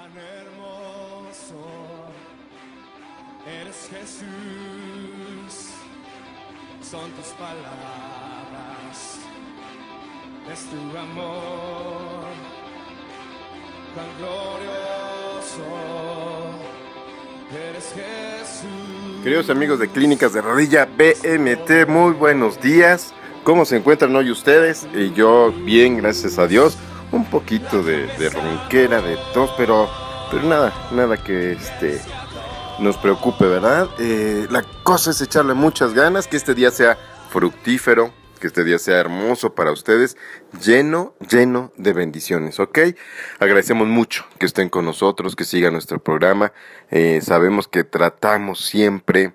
Cuán hermoso eres Jesús, son tus palabras, es tu amor, cuán glorioso eres Jesús. Queridos amigos de Clínicas de Rodilla BMT, muy buenos días. ¿Cómo se encuentran hoy ustedes? Y yo bien, gracias a Dios. Un poquito de, ronquera, de tos, pero, pero nada, nada que este, nos preocupe, ¿verdad? Eh, la cosa es echarle muchas ganas, que este día sea fructífero, que este día sea hermoso para ustedes, lleno, lleno de bendiciones, ¿ok? Agradecemos mucho que estén con nosotros, que sigan nuestro programa. Eh, sabemos que tratamos siempre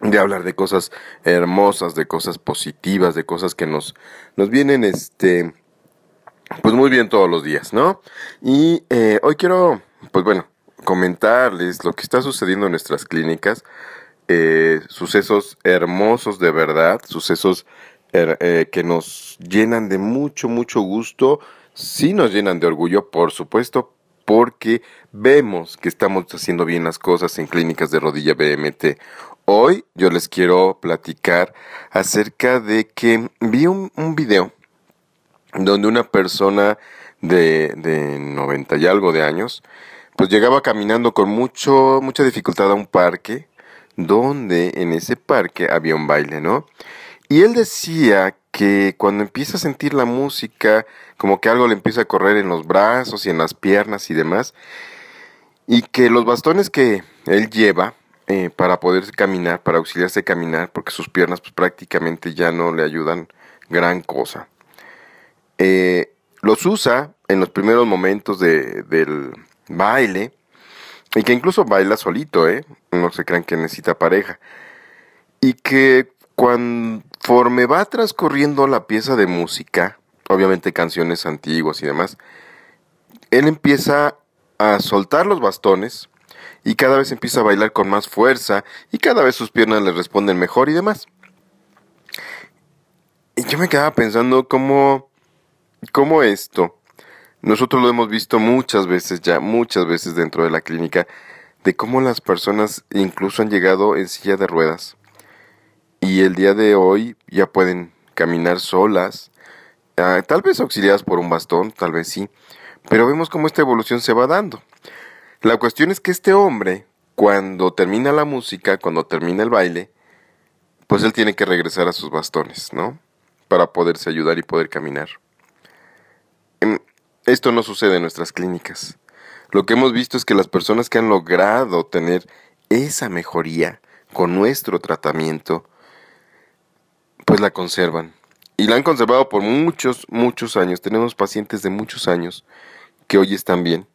de hablar de cosas hermosas, de cosas positivas, de cosas que nos, nos vienen, este, pues muy bien todos los días, ¿no? Y eh, hoy quiero, pues bueno, comentarles lo que está sucediendo en nuestras clínicas, eh, sucesos hermosos de verdad, sucesos her- eh, que nos llenan de mucho, mucho gusto, sí nos llenan de orgullo, por supuesto, porque vemos que estamos haciendo bien las cosas en clínicas de rodilla BMT. Hoy yo les quiero platicar acerca de que vi un video donde una persona de, de 90 y algo de años, pues llegaba caminando con mucho, mucha dificultad a un parque, donde en ese parque había un baile, ¿no? Y él decía que cuando empieza a sentir la música, como que algo le empieza a correr en los brazos y en las piernas y demás, y que los bastones que él lleva eh, para poder caminar, para auxiliarse a caminar, porque sus piernas pues prácticamente ya no le ayudan gran cosa eh, los usa en los primeros momentos de- del baile y que incluso baila solito, ¿eh? No se crean que necesita pareja. Y que conforme va transcurriendo la pieza de música, obviamente canciones antiguas y demás, él empieza a soltar los bastones y cada vez empieza a bailar con más fuerza y cada vez sus piernas le responden mejor y demás. Y yo me quedaba pensando cómo cómo esto, nosotros lo hemos visto muchas veces ya, muchas veces dentro de la clínica, de cómo las personas incluso han llegado en silla de ruedas y el día de hoy ya pueden caminar solas, ah, tal vez auxiliadas por un bastón, tal vez sí, pero vemos cómo esta evolución se va dando. La cuestión es que este hombre, cuando termina la música, cuando termina el baile, pues él tiene que regresar a sus bastones, ¿no? Para poderse ayudar y poder caminar. Esto no sucede en nuestras clínicas. Lo que hemos visto es que las personas que han logrado tener esa mejoría con nuestro tratamiento, pues la conservan. Y la han conservado por muchos, muchos años. Tenemos pacientes de muchos años que hoy están bien.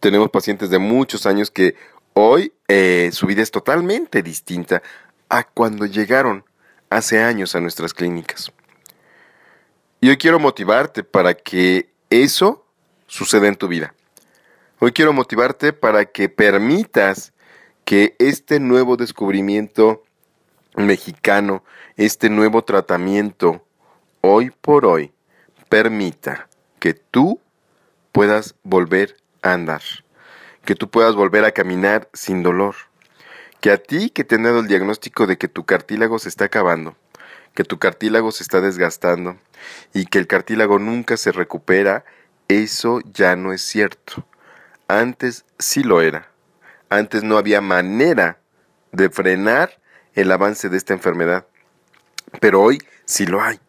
Tenemos pacientes de muchos años que hoy eh, su vida es totalmente distinta a cuando llegaron hace años a nuestras clínicas. Y hoy quiero motivarte para que eso suceda en tu vida. Hoy quiero motivarte para que permitas que este nuevo descubrimiento mexicano, este nuevo tratamiento, hoy por hoy, permita que tú puedas volver a andar, que tú puedas volver a caminar sin dolor, que a ti que te han dado el diagnóstico de que tu cartílago se está acabando, que tu cartílago se está desgastando y que el cartílago nunca se recupera, eso ya no es cierto. Antes sí lo era. Antes no había manera de frenar el avance de esta enfermedad. Pero hoy sí lo hay.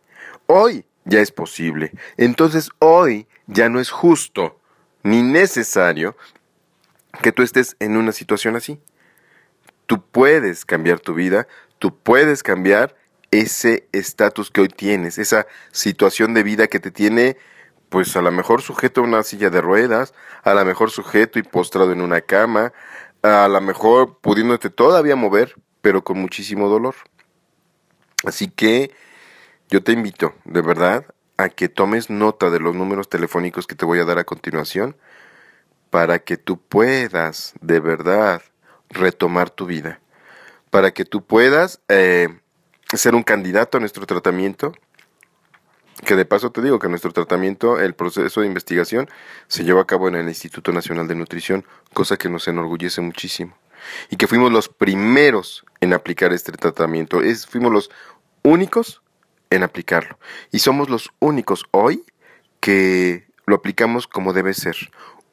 Hoy ya es posible. Entonces hoy ya no es justo ni necesario que tú estés en una situación así. Tú puedes cambiar tu vida, tú puedes cambiar ese estatus que hoy tienes, esa situación de vida que te tiene, pues a lo mejor sujeto a una silla de ruedas, a lo mejor sujeto y postrado en una cama, a lo mejor pudiéndote todavía mover, pero con muchísimo dolor. Así que yo te invito, de verdad, a que tomes nota de los números telefónicos que te voy a dar a continuación para que tú puedas, de verdad, retomar tu vida, para que tú puedas eh, ser un candidato a nuestro tratamiento que de paso te digo que nuestro tratamiento, el proceso de investigación, se llevó a cabo en el Instituto Nacional de Nutrición, cosa que nos enorgullece muchísimo. Y que fuimos los primeros en aplicar este tratamiento. Es, fuimos los únicos en aplicarlo. Y somos los únicos hoy que lo aplicamos como debe ser.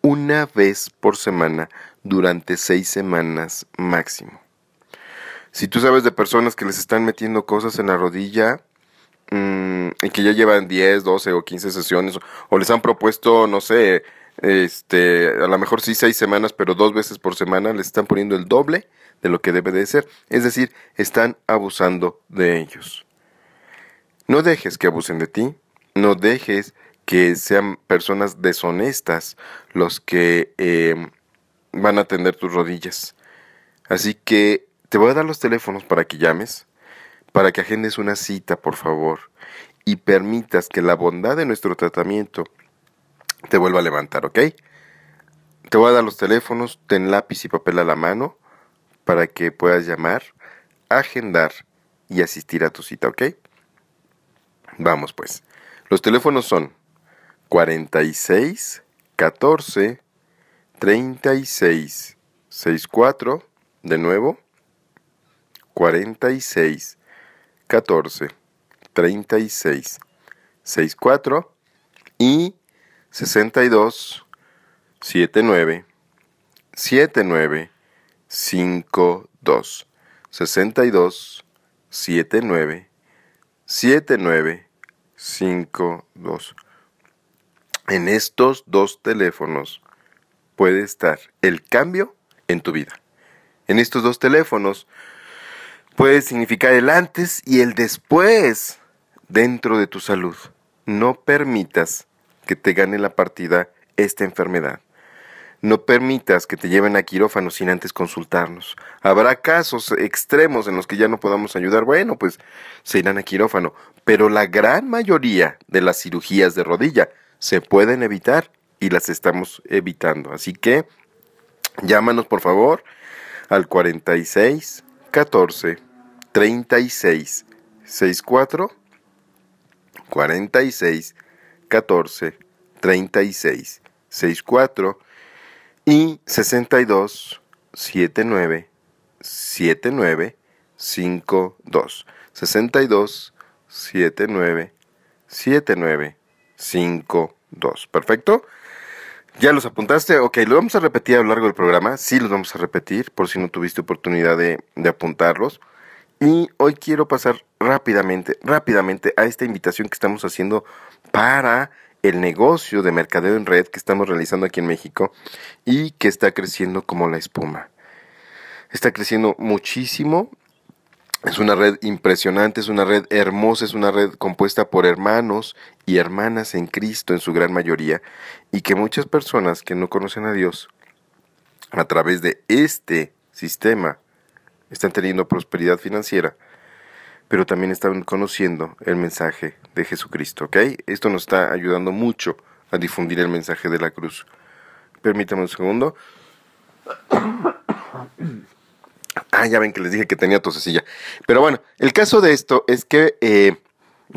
Una vez por semana durante seis semanas máximo. Si tú sabes de personas que les están metiendo cosas en la rodilla, Mm, y que ya llevan 10, 12 o 15 sesiones, o les han propuesto, no sé, este, a lo mejor sí seis semanas, pero dos veces por semana les están poniendo el doble de lo que debe de ser. Es decir, están abusando de ellos. No dejes que abusen de ti, no dejes que sean personas deshonestas los que eh, van a atender tus rodillas. Así que te voy a dar los teléfonos para que llames para que agendes una cita, por favor, y permitas que la bondad de nuestro tratamiento te vuelva a levantar, ¿ok? Te voy a dar los teléfonos, ten lápiz y papel a la mano para que puedas llamar, agendar y asistir a tu cita, ¿ok? Vamos pues. Los teléfonos son 46 14 36 64 de nuevo 46 14 36 64 y 62 79 79 52 62 79 79 52 En estos dos teléfonos puede estar el cambio en tu vida. En estos dos teléfonos puede significar el antes y el después dentro de tu salud. No permitas que te gane la partida esta enfermedad. No permitas que te lleven a quirófano sin antes consultarnos. Habrá casos extremos en los que ya no podamos ayudar. Bueno, pues se irán a quirófano. Pero la gran mayoría de las cirugías de rodilla se pueden evitar y las estamos evitando. Así que llámanos por favor al 46 14 36 64 46 14 36 64 y 62 79 79 52 62 79 79 52 perfecto ¿Ya los apuntaste? Ok, lo vamos a repetir a lo largo del programa. Sí, los vamos a repetir por si no tuviste oportunidad de, de apuntarlos. Y hoy quiero pasar rápidamente, rápidamente a esta invitación que estamos haciendo para el negocio de mercadeo en red que estamos realizando aquí en México y que está creciendo como la espuma. Está creciendo muchísimo. Es una red impresionante, es una red hermosa, es una red compuesta por hermanos y hermanas en Cristo en su gran mayoría y que muchas personas que no conocen a Dios a través de este sistema están teniendo prosperidad financiera, pero también están conociendo el mensaje de Jesucristo, ¿ok? Esto nos está ayudando mucho a difundir el mensaje de la cruz. Permítame un segundo. Ah, ya ven que les dije que tenía tosecilla. Pero bueno, el caso de esto es que eh,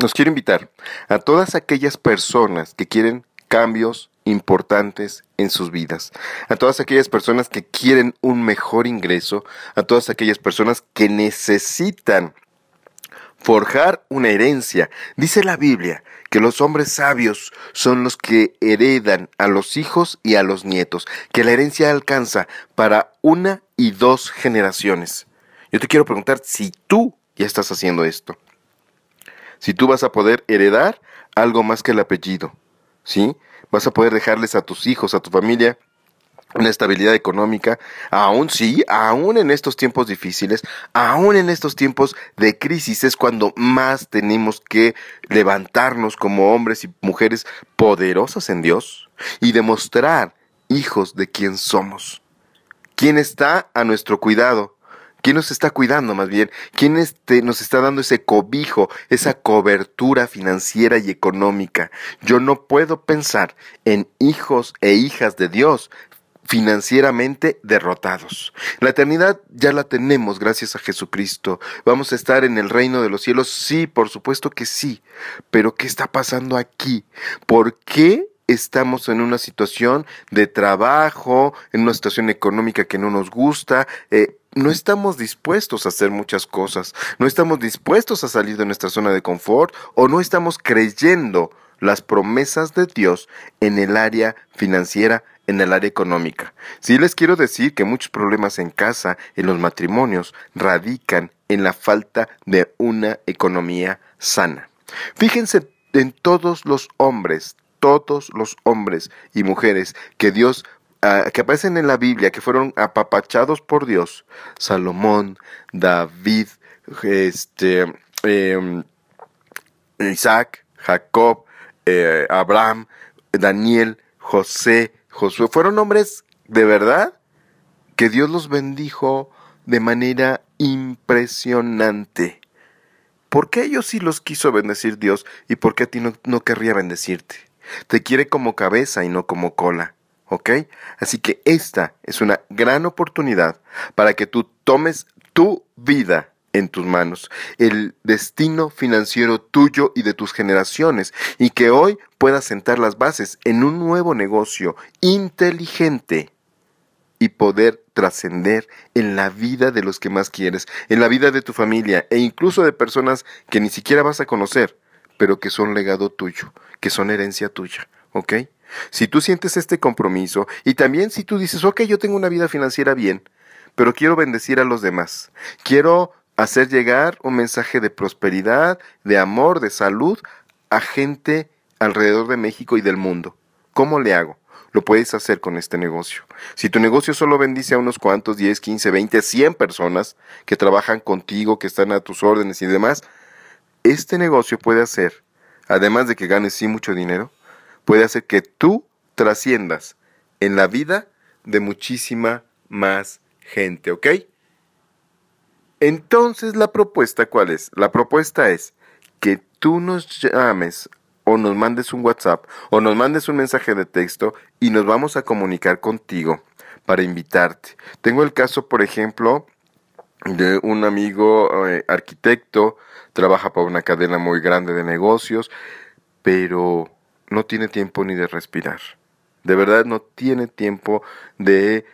nos quiero invitar a todas aquellas personas que quieren cambios importantes en sus vidas, a todas aquellas personas que quieren un mejor ingreso, a todas aquellas personas que necesitan forjar una herencia. Dice la Biblia que los hombres sabios son los que heredan a los hijos y a los nietos, que la herencia alcanza para una y dos generaciones. Yo te quiero preguntar si tú ya estás haciendo esto. Si tú vas a poder heredar algo más que el apellido, ¿sí? vas a poder dejarles a tus hijos, a tu familia, una estabilidad económica, aún sí, aún en estos tiempos difíciles, aún en estos tiempos de crisis es cuando más tenemos que levantarnos como hombres y mujeres poderosos en Dios y demostrar hijos de quién somos. ¿Quién está a nuestro cuidado? ¿Quién nos está cuidando más bien? ¿Quién este, nos está dando ese cobijo, esa cobertura financiera y económica? Yo no puedo pensar en hijos e hijas de Dios financieramente derrotados. La eternidad ya la tenemos gracias a Jesucristo. Vamos a estar en el reino de los cielos. Sí, por supuesto que sí. Pero ¿qué está pasando aquí? ¿Por qué estamos en una situación de trabajo, en una situación económica que no nos gusta? Eh, no estamos dispuestos a hacer muchas cosas, no estamos dispuestos a salir de nuestra zona de confort o no estamos creyendo las promesas de Dios en el área financiera en el área económica. Sí les quiero decir que muchos problemas en casa, en los matrimonios, radican en la falta de una economía sana. Fíjense en todos los hombres, todos los hombres y mujeres que Dios que aparecen en la Biblia, que fueron apapachados por Dios, Salomón, David, este, em, Isaac, Jacob, eh, Abraham, Daniel, José, Josué, fueron hombres de verdad que Dios los bendijo de manera impresionante. ¿Por qué ellos sí los quiso bendecir Dios y por qué a ti no, no querría bendecirte? Te quiere como cabeza y no como cola. ¿Ok? Así que esta es una gran oportunidad para que tú tomes tu vida en tus manos, el destino financiero tuyo y de tus generaciones, y que hoy puedas sentar las bases en un nuevo negocio inteligente y poder trascender en la vida de los que más quieres, en la vida de tu familia e incluso de personas que ni siquiera vas a conocer, pero que son legado tuyo, que son herencia tuya, ¿ok? Si tú sientes este compromiso y también si tú dices, ok, yo tengo una vida financiera bien, pero quiero bendecir a los demás, quiero hacer llegar un mensaje de prosperidad, de amor, de salud a gente alrededor de México y del mundo. ¿Cómo le hago? Lo puedes hacer con este negocio. Si tu negocio solo bendice a unos cuantos, 10, 15, 20, 100 personas que trabajan contigo, que están a tus órdenes y demás, este negocio puede hacer, además de que ganes sí mucho dinero, puede hacer que tú trasciendas en la vida de muchísima más gente, ¿ok? Entonces, ¿la propuesta cuál es? La propuesta es que tú nos llames o nos mandes un WhatsApp o nos mandes un mensaje de texto y nos vamos a comunicar contigo para invitarte. Tengo el caso, por ejemplo, de un amigo eh, arquitecto, trabaja para una cadena muy grande de negocios, pero no tiene tiempo ni de respirar. De verdad no tiene tiempo de,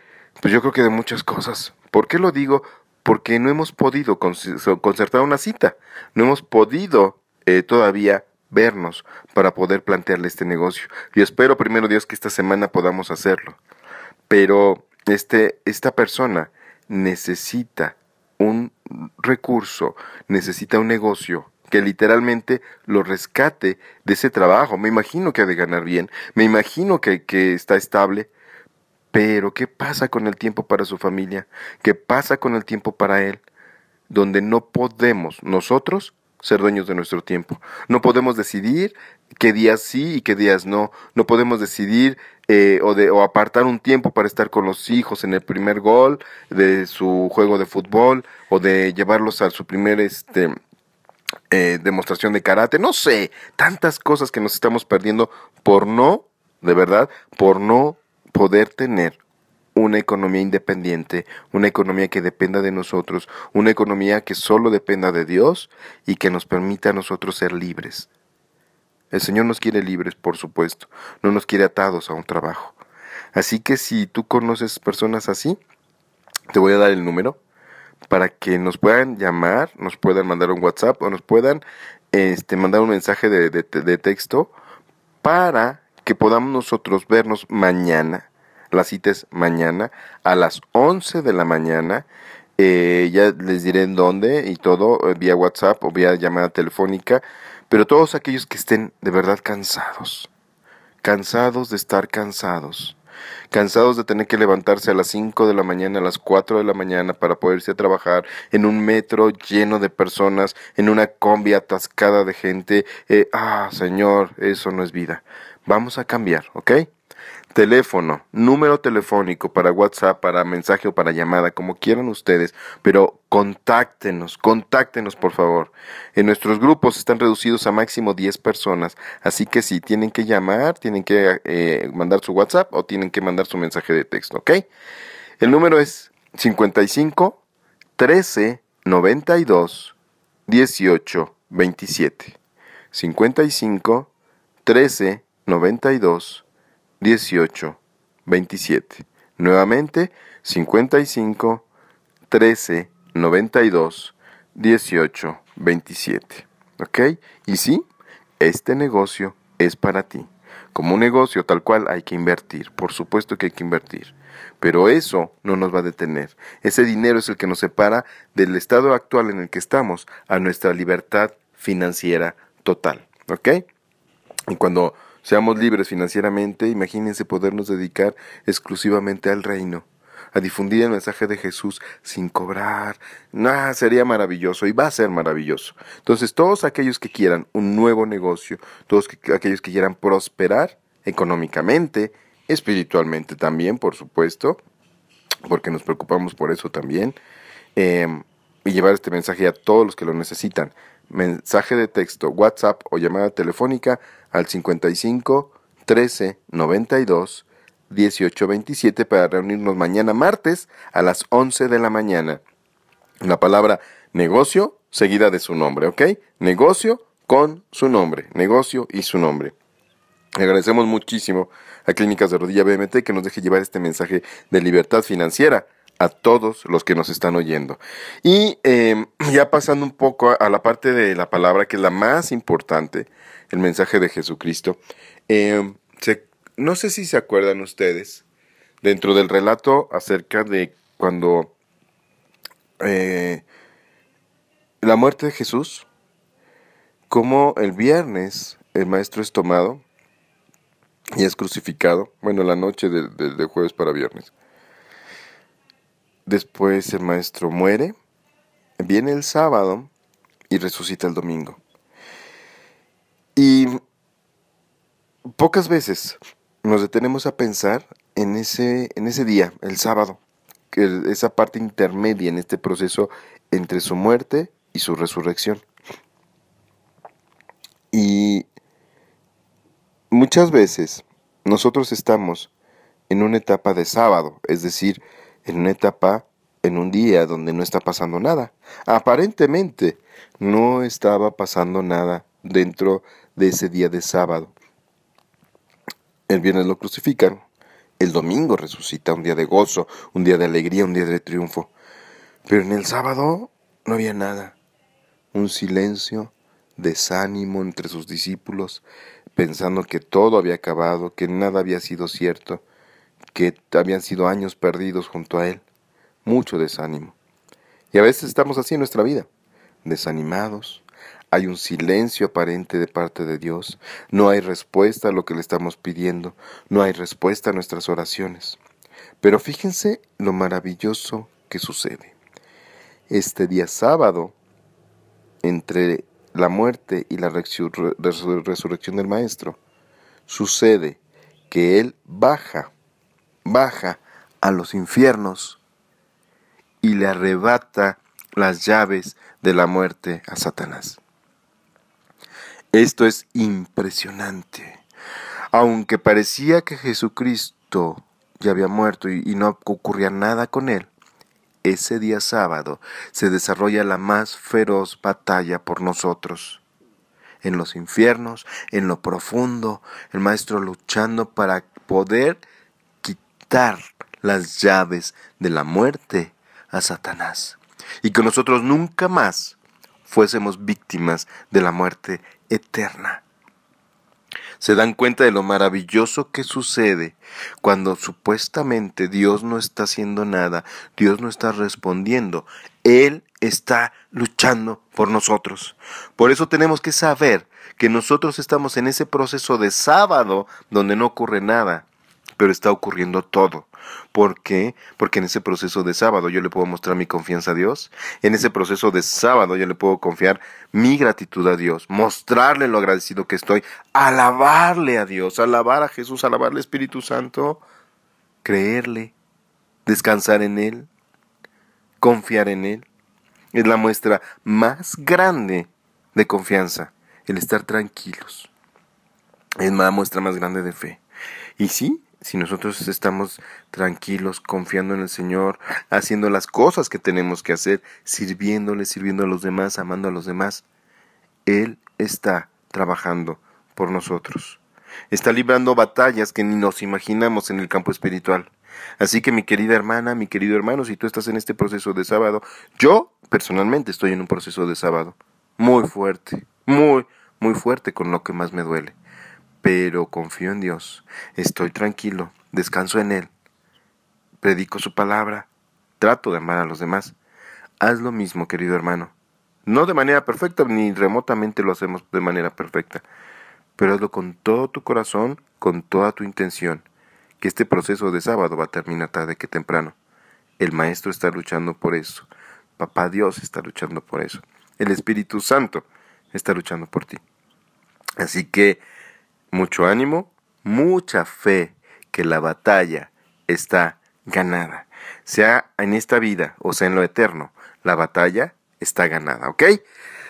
pues yo creo que de muchas cosas. ¿Por qué lo digo? porque no hemos podido concertar una cita, no hemos podido eh, todavía vernos para poder plantearle este negocio. Yo espero primero Dios que esta semana podamos hacerlo. Pero este, esta persona necesita un recurso, necesita un negocio que literalmente lo rescate de ese trabajo. Me imagino que ha de ganar bien, me imagino que, que está estable, pero, ¿qué pasa con el tiempo para su familia? ¿Qué pasa con el tiempo para él? Donde no podemos nosotros ser dueños de nuestro tiempo. No podemos decidir qué días sí y qué días no. No podemos decidir eh, o, de, o apartar un tiempo para estar con los hijos en el primer gol de su juego de fútbol o de llevarlos a su primer este, eh, demostración de karate. No sé, tantas cosas que nos estamos perdiendo por no, de verdad, por no poder tener una economía independiente, una economía que dependa de nosotros, una economía que solo dependa de Dios y que nos permita a nosotros ser libres. El Señor nos quiere libres, por supuesto, no nos quiere atados a un trabajo. Así que si tú conoces personas así, te voy a dar el número para que nos puedan llamar, nos puedan mandar un WhatsApp o nos puedan este, mandar un mensaje de, texto para que podamos nosotros vernos mañana. La cita es mañana a las 11 de la mañana. Eh, ya les diré en dónde y todo, eh, vía WhatsApp o vía llamada telefónica. Pero todos aquellos que estén de verdad cansados, cansados de estar cansados, cansados de tener que levantarse a las 5 de la mañana, a las 4 de la mañana para poderse a trabajar en un metro lleno de personas, en una combi atascada de gente. Eh, ah, Señor, eso no es vida. Vamos a cambiar, ¿ok? Teléfono, número telefónico para WhatsApp, para mensaje o para llamada, como quieran ustedes, pero contáctenos, contáctenos por favor. En nuestros grupos están reducidos a máximo 10 personas, así que si tienen que llamar, tienen que eh, mandar su WhatsApp o tienen que mandar su mensaje de texto, ¿ok? El número es 55 13 92 18 27. 55 13 92 18 27. Nuevamente 55 13 92 18 27. ¿Ok? Y sí, este negocio es para ti. Como un negocio tal cual hay que invertir, por supuesto que hay que invertir. Pero eso no nos va a detener. Ese dinero es el que nos separa del estado actual en el que estamos a nuestra libertad financiera total. ¿Ok? Y cuando seamos libres financieramente, imagínense podernos dedicar exclusivamente al reino, a difundir el mensaje de Jesús sin cobrar. Nah, sería maravilloso y va a ser maravilloso. Entonces, todos aquellos que quieran un nuevo negocio, todos aquellos que quieran prosperar económicamente, espiritualmente también, por supuesto, porque nos preocupamos por eso también, em, y llevar este mensaje a todos los que lo necesitan mensaje de texto, WhatsApp o llamada telefónica al 55 13 92 18 27 para reunirnos mañana martes a las 11 de la mañana. La palabra negocio seguida de su nombre, ¿ok? Negocio con su nombre, negocio y su nombre. Agradecemos muchísimo a Clínicas de Rodilla BMT que nos deje llevar este mensaje de libertad financiera a todos los que nos están oyendo. Y em, ya pasando un poco a, la parte de la palabra que es la más importante, el mensaje de Jesucristo. Em, no sé si se acuerdan ustedes, dentro del relato acerca de cuando eh, la muerte de Jesús, como el viernes el maestro es tomado y es crucificado, bueno, la noche de jueves para viernes Después el maestro muere, viene el sábado y resucita el domingo. Y pocas veces nos detenemos a pensar en ese, en ese día, el sábado, que esa parte intermedia en este proceso entre su muerte y su resurrección. Y muchas veces nosotros estamos en una etapa de sábado, es decir, en una etapa, en un día donde no está pasando nada. Aparentemente no estaba pasando nada dentro de ese día de sábado. El viernes lo crucifican, el domingo resucita, un día de gozo, un día de alegría, un día de triunfo. Pero en el sábado no había nada. Un silencio, desánimo entre sus discípulos, pensando que todo había acabado, que nada había sido cierto, que habían sido años perdidos junto a Él, mucho desánimo. Y a veces estamos así en nuestra vida, desanimados, hay un silencio aparente de parte de Dios, no hay respuesta a lo que le estamos pidiendo, no hay respuesta a nuestras oraciones. Pero fíjense lo maravilloso que sucede. Este día sábado, entre la muerte y la resurrección del Maestro, sucede que Él baja baja a los infiernos y le arrebata las llaves de la muerte a Satanás. Esto es impresionante. Aunque parecía que Jesucristo ya había muerto y, no ocurría nada con él, ese día sábado se desarrolla la más feroz batalla por nosotros. En los infiernos, en lo profundo, el Maestro luchando para poder las llaves de la muerte a Satanás y que nosotros nunca más fuésemos víctimas de la muerte eterna. Se dan cuenta de lo maravilloso que sucede cuando supuestamente Dios no está haciendo nada, Dios no está respondiendo, Él está luchando por nosotros. Por eso tenemos que saber que nosotros estamos en ese proceso de sábado donde no ocurre nada, pero está ocurriendo todo. ¿Por qué? Porque en ese proceso de sábado yo le puedo mostrar mi confianza a Dios. En ese proceso de sábado yo le puedo confiar mi gratitud a Dios, mostrarle lo agradecido que estoy, alabarle a Dios, alabar a Jesús, alabarle al Espíritu Santo, creerle, descansar en Él, confiar en Él. Es la muestra más grande de confianza, el estar tranquilos. Es la muestra más grande de fe. Y sí, si nosotros estamos tranquilos, confiando en el Señor, haciendo las cosas que tenemos que hacer, sirviéndole, sirviendo a los demás, amando a los demás, Él está trabajando por nosotros. Está librando batallas que ni nos imaginamos en el campo espiritual. Así que mi querida hermana, mi querido hermano, si tú estás en este proceso de sábado, yo personalmente estoy en un proceso de sábado muy fuerte, muy, muy fuerte con lo que más me duele pero confío en Dios, estoy tranquilo, descanso en Él, predico su palabra, trato de amar a los demás. Haz lo mismo, querido hermano. No de manera perfecta, ni remotamente lo hacemos de manera perfecta, pero hazlo con todo tu corazón, con toda tu intención, que este proceso de sábado va a terminar tarde que temprano. El Maestro está luchando por eso. Papá Dios está luchando por eso. El Espíritu Santo está luchando por ti. Así que mucho ánimo, mucha fe que la batalla está ganada. Sea en esta vida o sea en lo eterno, la batalla está ganada, ¿ok?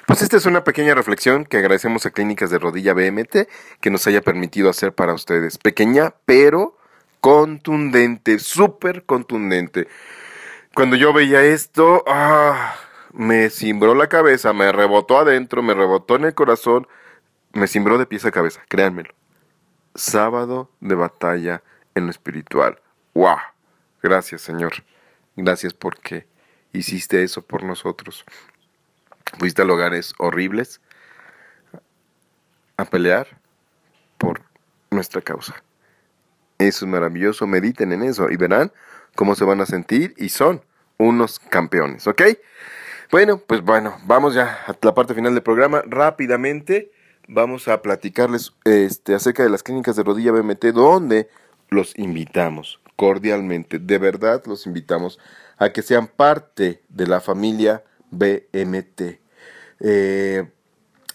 Pues esta es una pequeña reflexión que agradecemos a Clínicas de Rodilla BMT que nos haya permitido hacer para ustedes. Pequeña, pero contundente, súper contundente. Cuando yo veía esto, ah, me cimbró la cabeza, me rebotó adentro, me rebotó en el corazón me cimbró de pies a cabeza, créanmelo. Sábado de batalla en lo espiritual. ¡Wow! Gracias, Señor. Gracias porque hiciste eso por nosotros. Fuiste a lugares horribles a pelear por nuestra causa. Eso es maravilloso. Mediten en eso y verán cómo se van a sentir y son unos campeones, ¿ok? Bueno, pues bueno, vamos ya a la parte final del programa rápidamente vamos a platicarles este, acerca de las clínicas de rodilla BMT, donde los invitamos cordialmente, de verdad los invitamos a que sean parte de la familia BMT. Eh,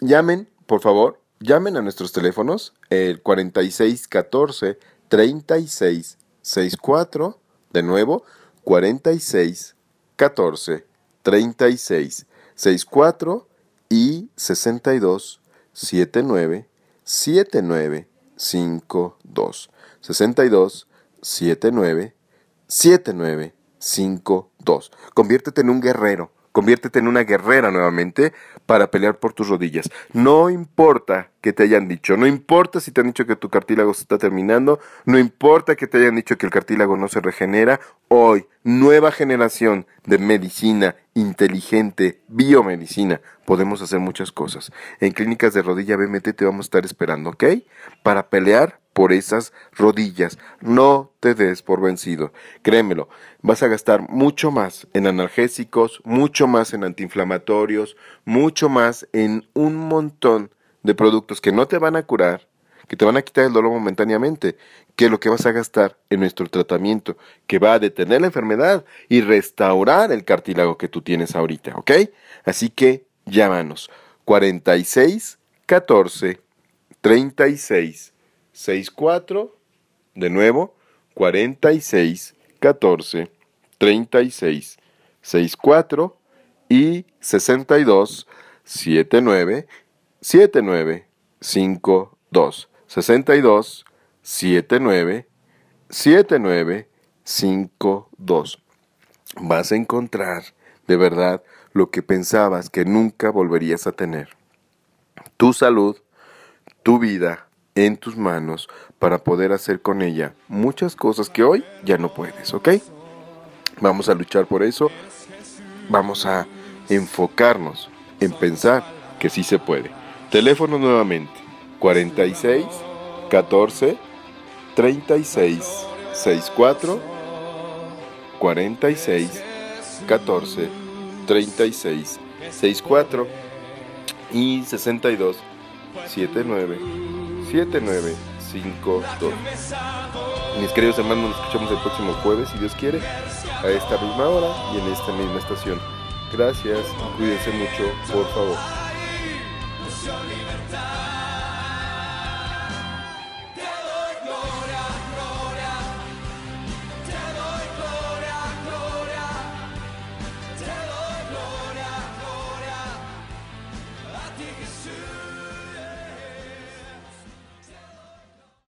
llamen, por favor, llamen a nuestros teléfonos, el 4614 3664, de nuevo, 4614 3664 y 62 79 79 52 62 79 79 52. Conviértete en un guerrero Conviértete en una guerrera nuevamente para pelear por tus rodillas. No importa que te hayan dicho, no importa si te han dicho que tu cartílago se está terminando, no importa que te hayan dicho que el cartílago no se regenera. Hoy, nueva generación de medicina inteligente, biomedicina, podemos hacer muchas cosas. En clínicas de rodilla BMT te vamos a estar esperando, ¿ok? Para pelear por esas rodillas. No te des por vencido. Créemelo, vas a gastar mucho más en analgésicos, mucho más en antiinflamatorios, mucho más en un montón de productos que no te van a curar, que te van a quitar el dolor momentáneamente, que lo que vas a gastar en nuestro tratamiento, que va a detener la enfermedad y restaurar el cartílago que tú tienes ahorita, ¿ok? Así que llámanos 46 14 36 64, de nuevo, 46, 14, 36, 64 y 62, 79, 79, 52, 62, 79, 79, 52. Vas a encontrar de verdad lo que pensabas que nunca volverías a tener. Tu salud, tu vida, en tus manos para poder hacer con ella muchas cosas que hoy ya no puedes, ¿ok? Vamos a luchar por eso, vamos a enfocarnos en pensar que sí se puede. Teléfono nuevamente, 46 14 36 64 46 14 36 64 y 62 79 7952. Mis queridos hermanos, nos escuchamos el próximo jueves, si Dios quiere, a esta misma hora y en esta misma estación. Gracias, cuídense mucho, por favor.